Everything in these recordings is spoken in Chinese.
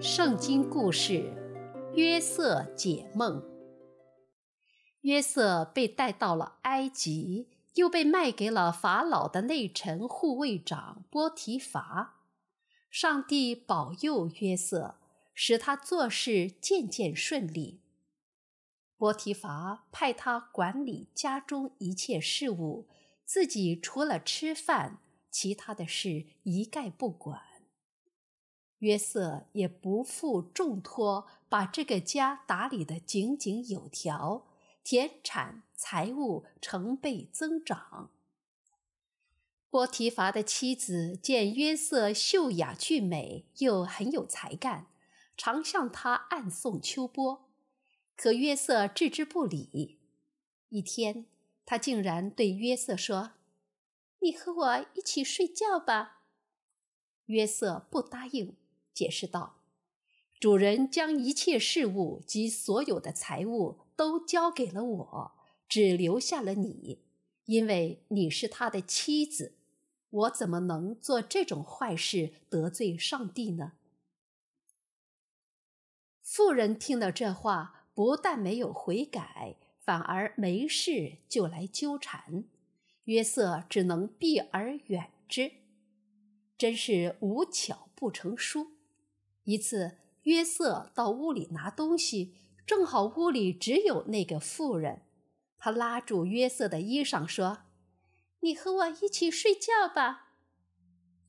圣经故事：约瑟解梦。约瑟被带到了埃及，又被卖给了法老的内臣护卫长波提乏。上帝保佑约瑟，使他做事渐渐顺利。波提乏派他管理家中一切事务，自己除了吃饭，其他的事一概不管。约瑟也不负重托，把这个家打理得井井有条，田产财物成倍增长。波提乏的妻子见约瑟秀雅俊美，又很有才干，常向他暗送秋波，可约瑟置之不理。一天，他竟然对约瑟说：“你和我一起睡觉吧。”约瑟不答应。解释道：“主人将一切事物及所有的财物都交给了我，只留下了你，因为你是他的妻子。我怎么能做这种坏事得罪上帝呢？”妇人听了这话，不但没有悔改，反而没事就来纠缠。约瑟只能避而远之，真是无巧不成书。一次，约瑟到屋里拿东西，正好屋里只有那个妇人。他拉住约瑟的衣裳说：“你和我一起睡觉吧。”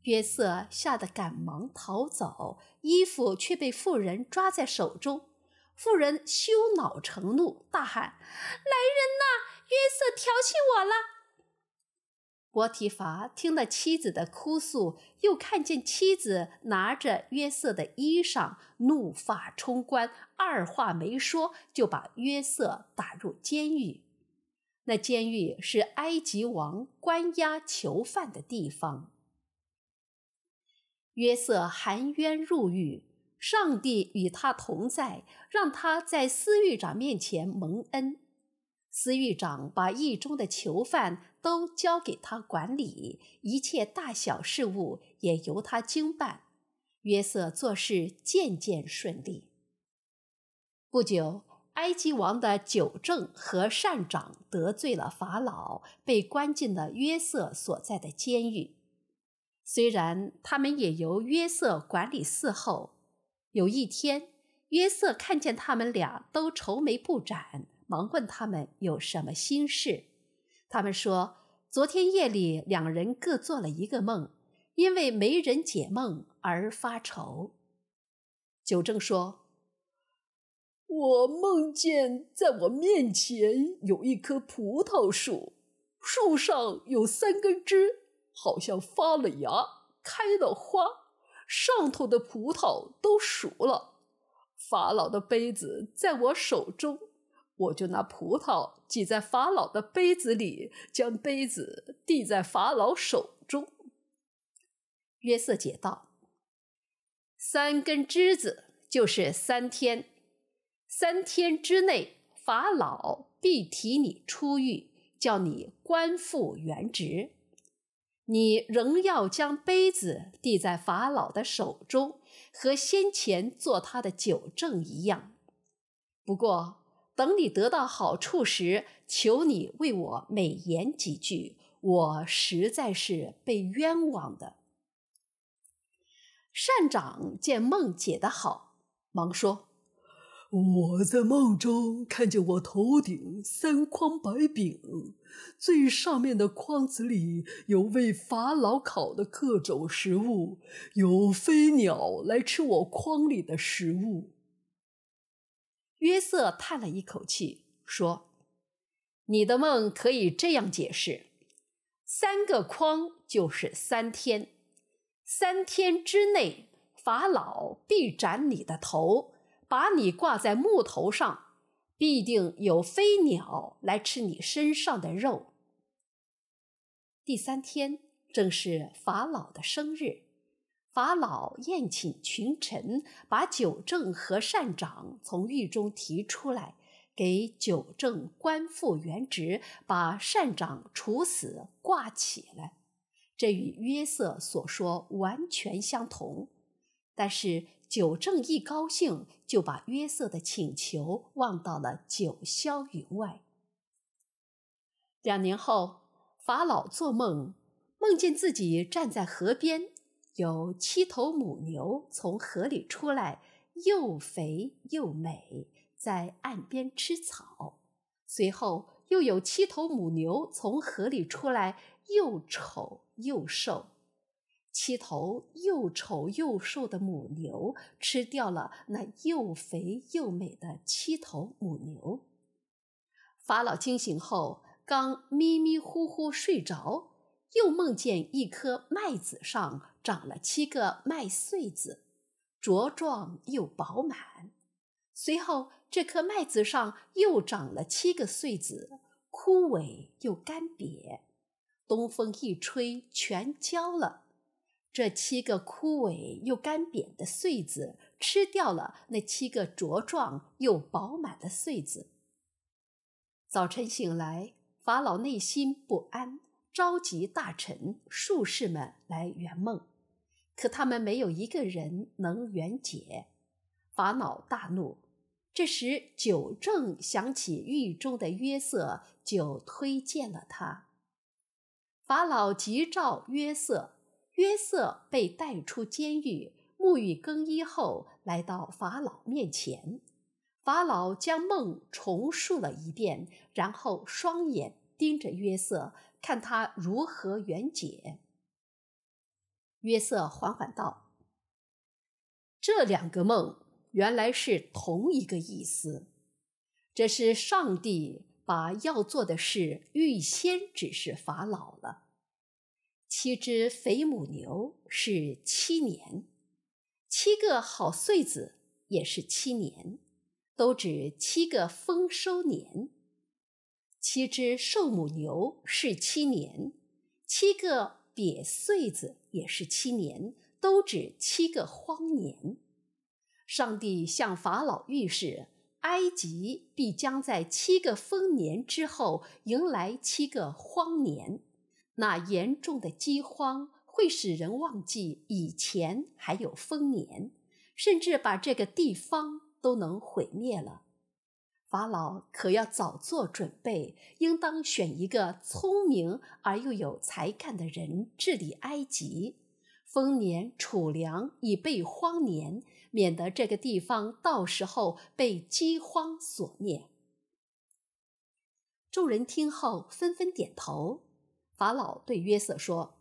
约瑟吓得赶忙逃走，衣服却被妇人抓在手中。妇人羞恼成怒，大喊：“来人呐！约瑟调戏我了！”波提伐听了妻子的哭诉，又看见妻子拿着约瑟的衣裳，怒发冲冠，二话没说就把约瑟打入监狱。那监狱是埃及王关押囚犯的地方。约瑟含冤入狱，上帝与他同在，让他在司狱长面前蒙恩。司狱长把狱中的囚犯都交给他管理，一切大小事务也由他经办。约瑟做事渐渐顺利。不久，埃及王的九正和善长得罪了法老，被关进了约瑟所在的监狱。虽然他们也由约瑟管理伺候，有一天，约瑟看见他们俩都愁眉不展。忙问他们有什么心事，他们说，昨天夜里两人各做了一个梦，因为没人解梦而发愁。九正说：“我梦见在我面前有一棵葡萄树，树上有三根枝，好像发了芽，开了花，上头的葡萄都熟了。法老的杯子在我手中。”我就拿葡萄挤在法老的杯子里，将杯子递在法老手中。约瑟解道：“三根枝子就是三天，三天之内，法老必提你出狱，叫你官复原职。你仍要将杯子递在法老的手中，和先前做他的酒政一样。不过。”等你得到好处时，求你为我美言几句。我实在是被冤枉的。善长见梦解得好，忙说：“我在梦中看见我头顶三筐白饼，最上面的筐子里有为法老烤的各种食物，有飞鸟来吃我筐里的食物。”约瑟叹了一口气，说：“你的梦可以这样解释：三个筐就是三天，三天之内，法老必斩你的头，把你挂在木头上，必定有飞鸟来吃你身上的肉。第三天正是法老的生日。”法老宴请群臣，把酒正和善长从狱中提出来，给酒正官复原职，把善长处死挂起来。这与约瑟所说完全相同。但是酒正一高兴，就把约瑟的请求忘到了九霄云外。两年后，法老做梦，梦见自己站在河边，有七头母牛从河里出来，又肥又美，在岸边吃草。随后又有七头母牛从河里出来，又丑又瘦。七头又丑又瘦的母牛吃掉了那又肥又美的七头母牛。法老惊醒后，刚迷迷糊糊睡着，又梦见一颗麦子上长了七个麦穗子，茁壮又饱满。随后，这颗麦子上又长了七个穗子，枯萎又干瘪。东风一吹，全焦了。这七个枯萎又干瘪的穗子吃掉了那七个茁壮又饱满的穗子。早晨醒来，法老内心不安，召集大臣、术士们来圆梦，可他们没有一个人能圆解。法老大怒。这时酒正想起狱中的约瑟，就推荐了他。法老急召约瑟。约瑟被带出监狱，沐浴更衣后，来到法老面前。法老将梦重述了一遍，然后双眼盯着约瑟，看他如何圆解。约瑟缓缓道：“这两个梦原来是同一个意思，这是上帝把要做的事预先指示法老了。”七只肥母牛是七年，七个好穗子也是七年，都指七个丰收年。七只瘦母牛是七年，七个瘪穗子也是七年，都指七个荒年。上帝向法老预示，埃及必将在七个丰年之后迎来七个荒年。那严重的饥荒会使人忘记以前还有丰年，甚至把这个地方都能毁灭了。法老可要早做准备，应当选一个聪明而又有才干的人治理埃及。丰年储粮以备荒年，免得这个地方到时候被饥荒所灭。众人听后纷纷点头。法老对约瑟说：“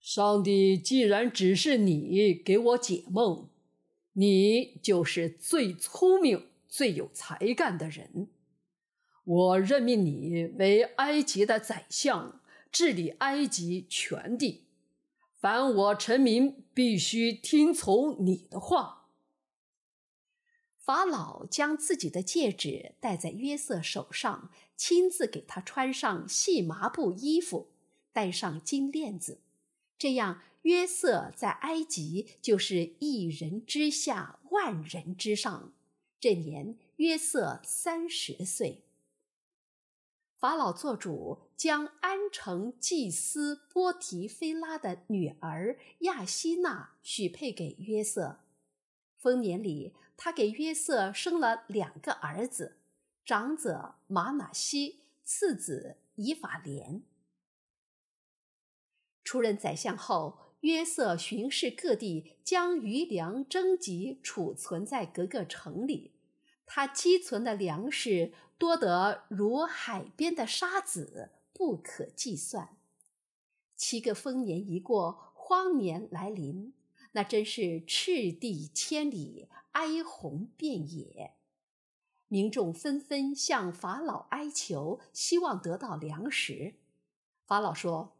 上帝既然指示你给我解梦，你就是最聪明、最有才干的人。我任命你为埃及的宰相，治理埃及全地。凡我臣民必须听从你的话。”法老将自己的戒指戴在约瑟手上，亲自给他穿上细麻布衣服，戴上金链子。这样，约瑟在埃及就是一人之下，万人之上。这年，约瑟三十岁。法老做主，将安城祭司波提菲拉的女儿亚希娜许配给约瑟。丰年里，他给约瑟生了两个儿子，长子玛拿西，次子以法莲。出任宰相后，约瑟巡视各地，将余粮征集储存在各个城里。他积存的粮食多得如海边的沙子，不可计算。七个丰年一过，荒年来临。那真是赤地千里，哀鸿遍野，民众纷纷向法老哀求，希望得到粮食。法老说：“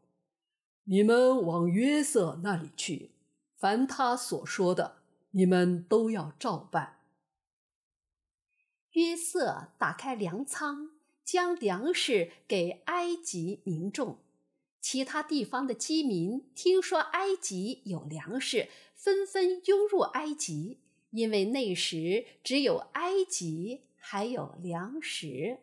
你们往约瑟那里去，凡他所说的，你们都要照办。”约瑟打开粮仓，将粮食给埃及民众。其他地方的饥民听说埃及有粮食，纷纷涌入埃及，因为那时只有埃及还有粮食。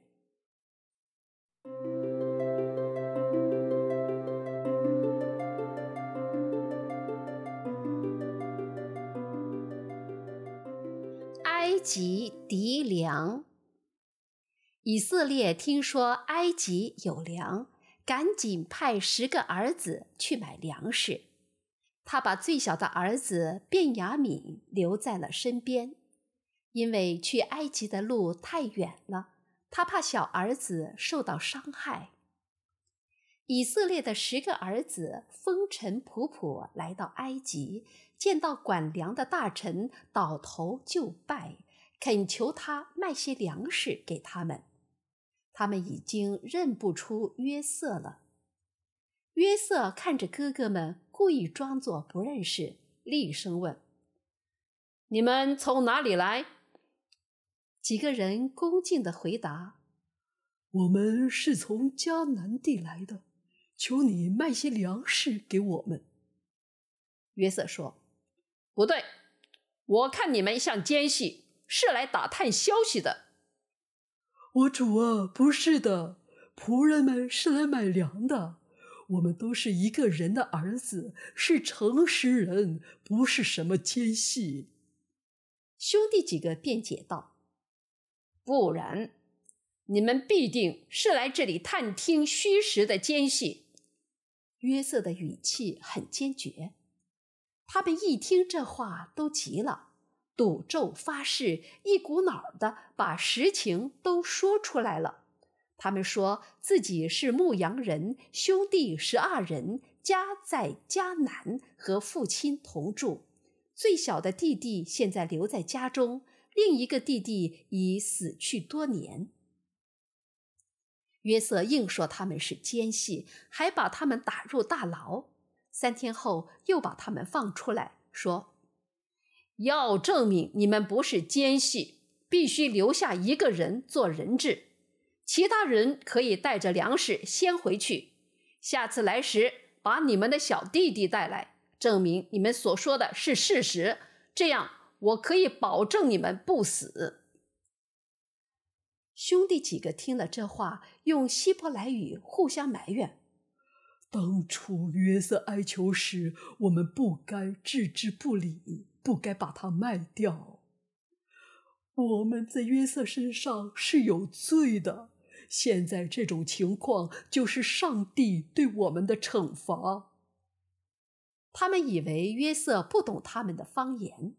及糴粮。以色列听说埃及有粮，赶紧派十个儿子去买粮食。他把最小的儿子便雅悯留在了身边，因为去埃及的路太远了，他怕小儿子受到伤害。以色列的十个儿子风尘仆仆来到埃及，见到管粮的大臣，倒头就拜，恳求他卖些粮食给他们。他们已经认不出约瑟了。约瑟看着哥哥们，故意装作不认识，厉声问：“你们从哪里来？”几个人恭敬地回答：“我们是从迦南地来的，求你卖些粮食给我们。”约瑟说：“不对，我看你们像奸细，是来打探消息的。”我主啊，不是的，仆人们是来买粮的。我们都是一个人的儿子，是诚实人，不是什么奸细。兄弟几个辩解道：“不然，你们必定是来这里探听虚实的奸细。”约瑟的语气很坚决。他们一听这话，都急了。赌咒发誓，一股脑儿的把实情都说出来了。他们说自己是牧羊人，兄弟十二人，家在迦南，和父亲同住。最小的弟弟现在留在家中，另一个弟弟已死去多年。约瑟硬说他们是奸细，还把他们打入大牢。三天后，又把他们放出来，说。要证明你们不是奸细，必须留下一个人做人质，其他人可以带着粮食先回去。下次来时，把你们的小弟弟带来，证明你们所说的是事实。这样，我可以保证你们不死。兄弟几个听了这话，用希伯来语互相埋怨：当初约瑟哀求时，我们不该置之不理。不该把它卖掉。我们在约瑟身上是有罪的。现在这种情况就是上帝对我们的惩罚。他们以为约瑟不懂他们的方言。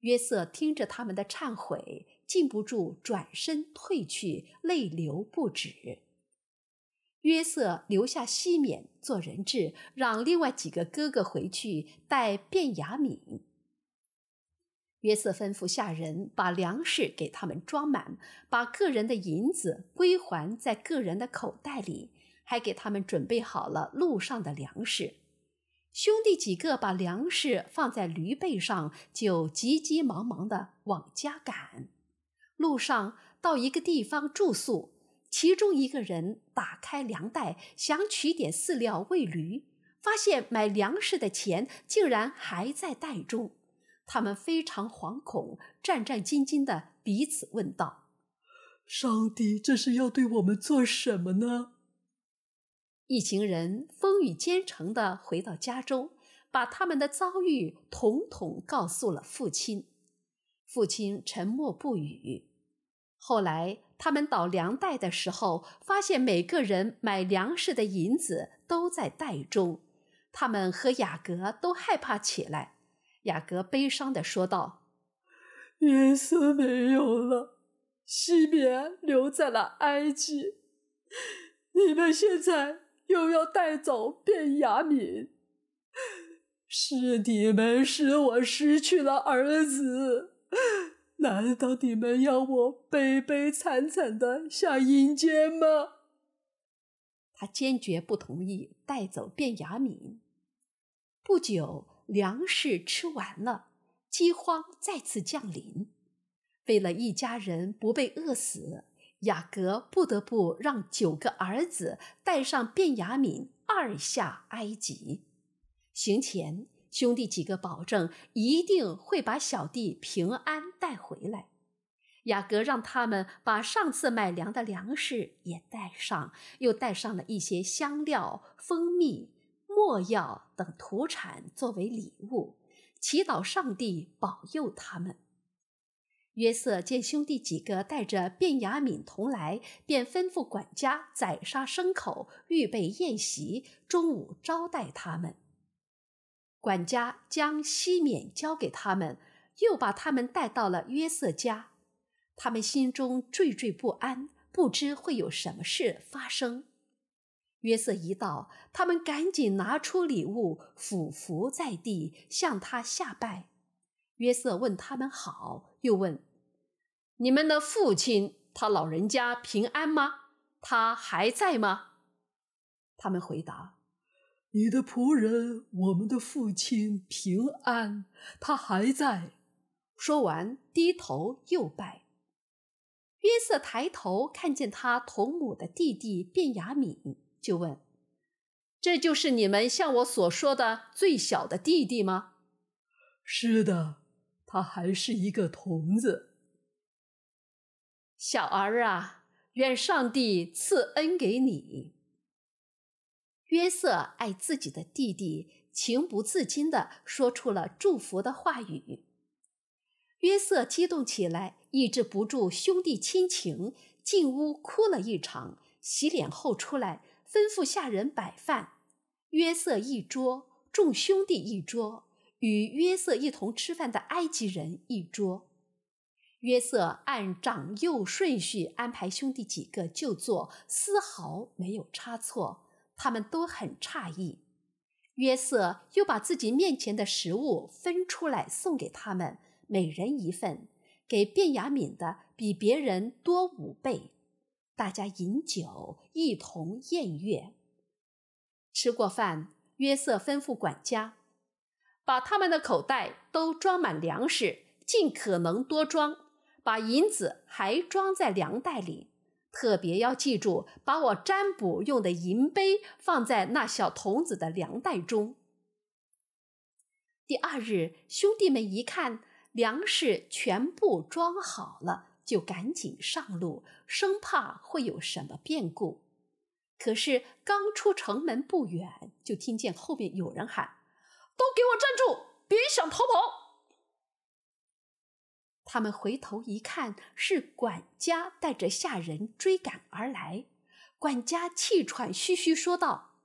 约瑟听着他们的忏悔，禁不住转身退去，泪流不止。约瑟留下西缅做人质，让另外几个哥哥回去带便雅悯。约瑟吩咐下人把粮食给他们装满，把个人的银子归还在个人的口袋里，还给他们准备好了路上的粮食。兄弟几个把粮食放在驴背上，就急急忙忙地往家赶。路上到一个地方住宿，其中一个人打开粮袋，想取点饲料喂驴，发现买粮食的钱竟然还在袋中。他们非常惶恐，战战兢兢地彼此问道：“上帝这是要对我们做什么呢？”一行人风雨兼程地回到家中，把他们的遭遇统统告诉了父亲。父亲沉默不语。后来他们倒粮袋的时候，发现每个人买粮食的银子都在袋中。他们和雅各都害怕起来。雅各悲伤地说道：“耶稣没有了，西缅留在了埃及，你们现在又要带走便雅敏，是你们使我失去了儿子。难道你们要我悲悲惨惨的下阴间吗？”他坚决不同意带走便雅敏。不久。粮食吃完了，饥荒再次降临。为了一家人不被饿死，雅各不得不让九个儿子带上便雅悯二下埃及。行前，兄弟几个保证一定会把小弟平安带回来。雅各让他们把上次买粮的粮食也带上，又带上了一些香料、蜂蜜。莫药等土产作为礼物，祈祷上帝保佑他们。约瑟见兄弟几个带着便雅悯同来，便吩咐管家宰杀牲口，预备宴席，中午招待他们。管家将西缅交给他们，又把他们带到了约瑟家。他们心中惴惴不安，不知会有什么事发生。约瑟一到，他们赶紧拿出礼物，俯伏在地向他下拜。约瑟问他们好，又问：“你们的父亲，他老人家平安吗？他还在吗？”他们回答：“你的仆人，我们的父亲平安，他还在。”说完，低头又拜。约瑟抬头看见他同母的弟弟便雅悯，就问：“这就是你们向我所说的最小的弟弟吗？”“是的。”他还是一个童子。小儿啊，愿上帝赐恩给你。约瑟爱自己的弟弟，情不自禁地说出了祝福的话语。约瑟激动起来，抑制不住兄弟亲情，进屋哭了一场。洗脸后出来，吩咐下人摆饭。约瑟一桌，众兄弟一桌。与约瑟一同吃饭的埃及人一桌，约瑟按长幼顺序安排兄弟几个就坐，丝毫没有差错。他们都很诧异。约瑟又把自己面前的食物分出来送给他们，每人一份，给便雅悯的比别人多五倍。大家饮酒，一同宴乐。吃过饭，约瑟吩咐管家。把他们的口袋都装满粮食，尽可能多装，把银子还装在粮袋里。特别要记住，把我占卜用的银杯放在那小童子的粮袋中。第二日，兄弟们一看粮食全部装好了，就赶紧上路，生怕会有什么变故。可是刚出城门不远，就听见后面有人喊。都给我站住！别想逃跑！他们回头一看，是管家带着下人追赶而来。管家气喘吁吁说道：“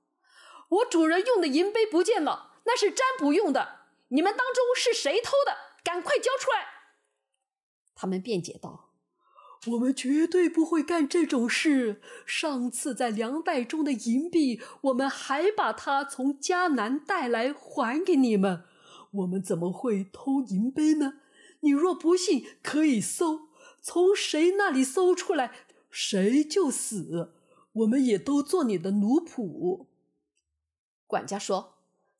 我主人用的银杯不见了，那是占卜用的。你们当中是谁偷的？赶快交出来！”他们辩解道。我们绝对不会干这种事。上次在粮袋中的银币，我们还把它从迦南带来还给你们。我们怎么会偷银杯呢？你若不信，可以搜，从谁那里搜出来，谁就死。我们也都做你的奴仆。管家说：“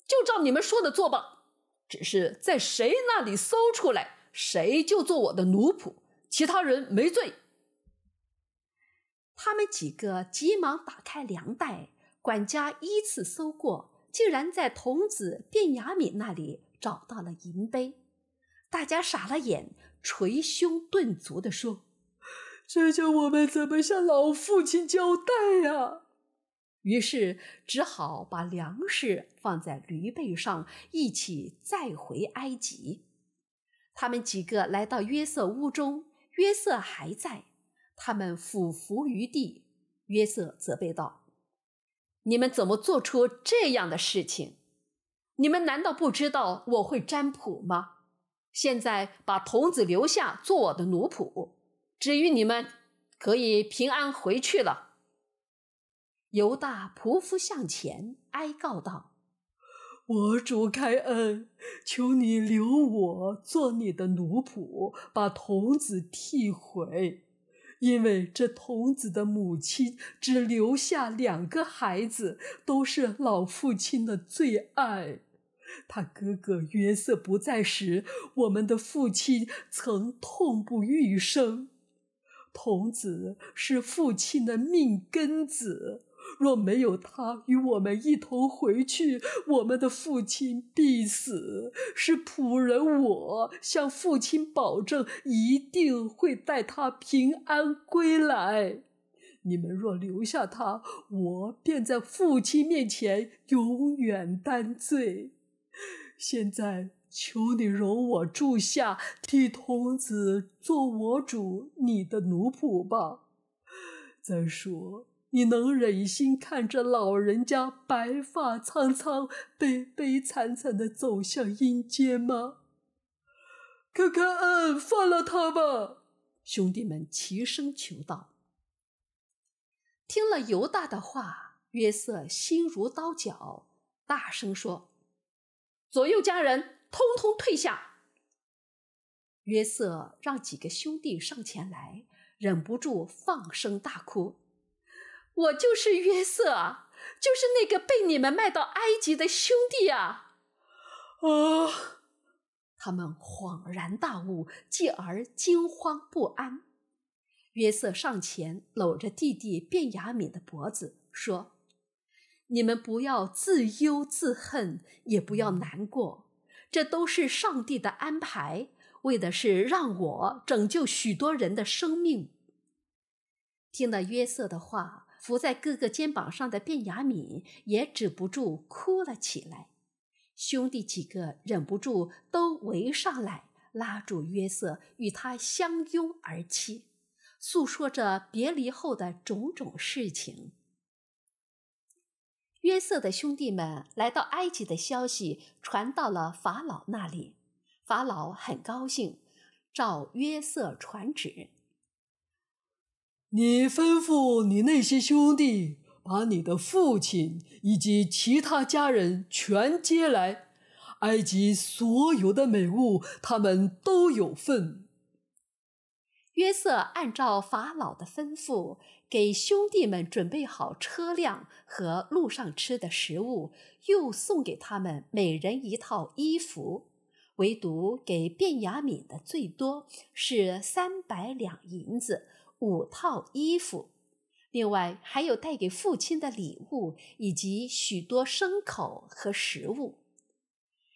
就照你们说的做吧。只是在谁那里搜出来，谁就做我的奴仆。”其他人没罪。他们几个急忙打开粮袋，管家依次搜过，竟然在童子便雅悯那里找到了银杯。大家傻了眼，捶胸顿足地说：“这叫我们怎么向老父亲交代呀？”于是只好把粮食放在驴背上，一起再回埃及。他们几个来到约瑟屋中。约瑟还在，他们俯伏于地。约瑟责备道：“你们怎么做出这样的事情？你们难道不知道我会占卜吗？现在把童子留下做我的奴仆，至于你们，可以平安回去了。”犹大匍匐向前，哀告道。我主开恩，求你留我做你的奴仆，把童子替回，因为这童子的母亲只留下两个孩子，都是老父亲的最爱。他哥哥约瑟不在时，我们的父亲曾痛不欲生。童子是父亲的命根子。若没有他与我们一同回去，我们的父亲必死。是仆人我向父亲保证，一定会带他平安归来。你们若留下他，我便在父亲面前永远担罪。现在求你容我住下，替童子做我主你的奴仆吧。再说，你能忍心看着老人家白发苍苍、悲悲惨惨的走向阴间吗？开开恩，放了他吧！兄弟们齐声求道。听了犹大的话，约瑟心如刀绞，大声说：“左右家人！”通通退下！约瑟让几个兄弟上前来，忍不住放声大哭：“我就是约瑟啊，就是那个被你们卖到埃及的兄弟啊！”啊！他们恍然大悟，继而惊慌不安。约瑟上前搂着弟弟卞雅敏的脖子，说：“你们不要自忧自恨，也不要难过。”这都是上帝的安排，为的是让我拯救许多人的生命。听了约瑟的话，伏在哥哥肩膀上的便雅悯也止不住哭了起来。兄弟几个忍不住都围上来，拉住约瑟，与他相拥而泣，诉说着别离后的种种事情。约瑟的兄弟们来到埃及的消息传到了法老那里，法老很高兴，照约瑟传旨：“你吩咐你那些兄弟，把你的父亲以及其他家人全接来，埃及所有的美物，他们都有份。”约瑟按照法老的吩咐，给兄弟们准备好车辆和路上吃的食物，又送给他们每人一套衣服。唯独给便雅悯的最多，是三百两银子，五套衣服。另外还有带给父亲的礼物，以及许多牲口和食物。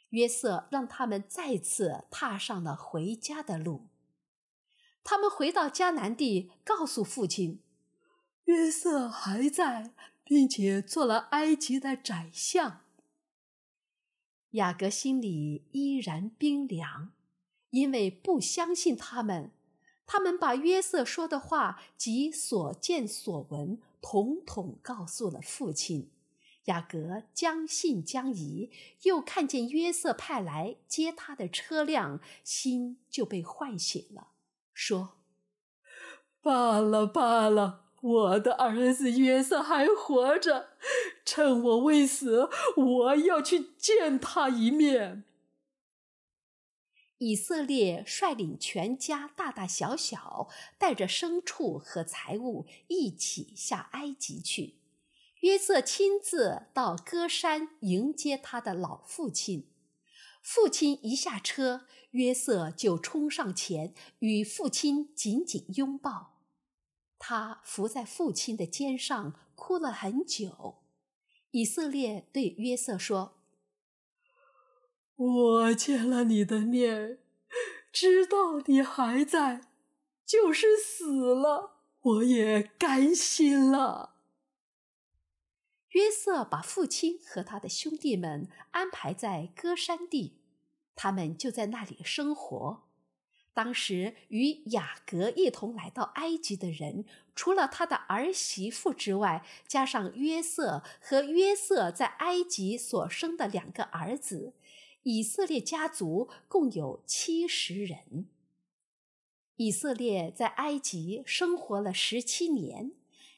约瑟让他们再次踏上了回家的路。他们回到迦南地，告诉父亲，约瑟还在，并且做了埃及的宰相。雅各心里依然冰凉，因为不相信他们。他们把约瑟说的话及所见所闻，统统告诉了父亲。雅各将信将疑，又看见约瑟派来接他的车辆，心就被唤醒了。说：“罢了罢了，我的儿子约瑟还活着，趁我未死，我要去见他一面。”以色列率领全家，大大小小，带着牲畜和财物一起下埃及去。约瑟亲自到歌山迎接他的老父亲。父亲一下车，约瑟就冲上前与父亲紧紧拥抱。他伏在父亲的肩上哭了很久。以色列对约瑟说：“我见了你的面，知道你还在，就是死了，我也甘心了。”约瑟把父亲和他的兄弟们安排在歌珊地，他们就在那里生活。当时与雅各一同来到埃及的人，除了他的儿媳妇之外，加上约瑟和约瑟在埃及所生的两个儿子，以色列家族共有七十人。以色列在埃及生活了十七年。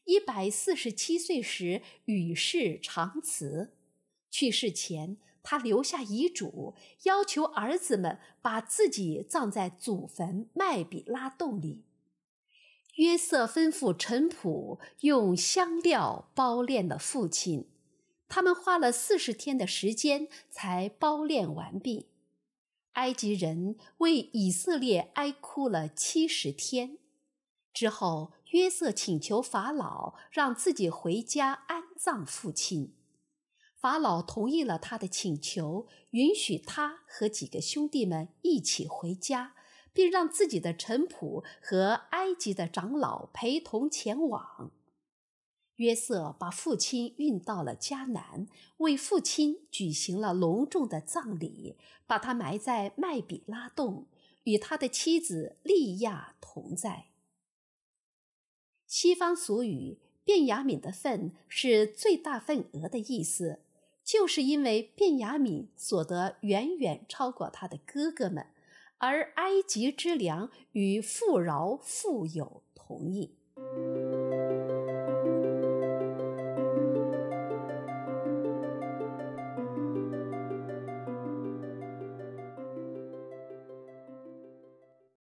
一百四十七岁时与世长辞，去世前他留下遗嘱，要求儿子们把自己葬在祖坟麦比拉洞里。约瑟吩咐陈仆用香料包殓了父亲，他们花了四十天的时间才包殓完毕。埃及人为以色列哀哭了七十天。之后，约瑟请求法老让自己回家安葬父亲。法老同意了他的请求，允许他和几个兄弟们一起回家，并让自己的臣仆和埃及的长老陪同前往。约瑟把父亲运到了迦南，为父亲举行了隆重的葬礼，把他埋在麦比拉洞，与他的妻子利亚同在。西方俗语“便雅悯的份”是最大份额的意思，就是因为便雅悯所得远远超过他的哥哥们，而埃及之粮与富饶富有同义。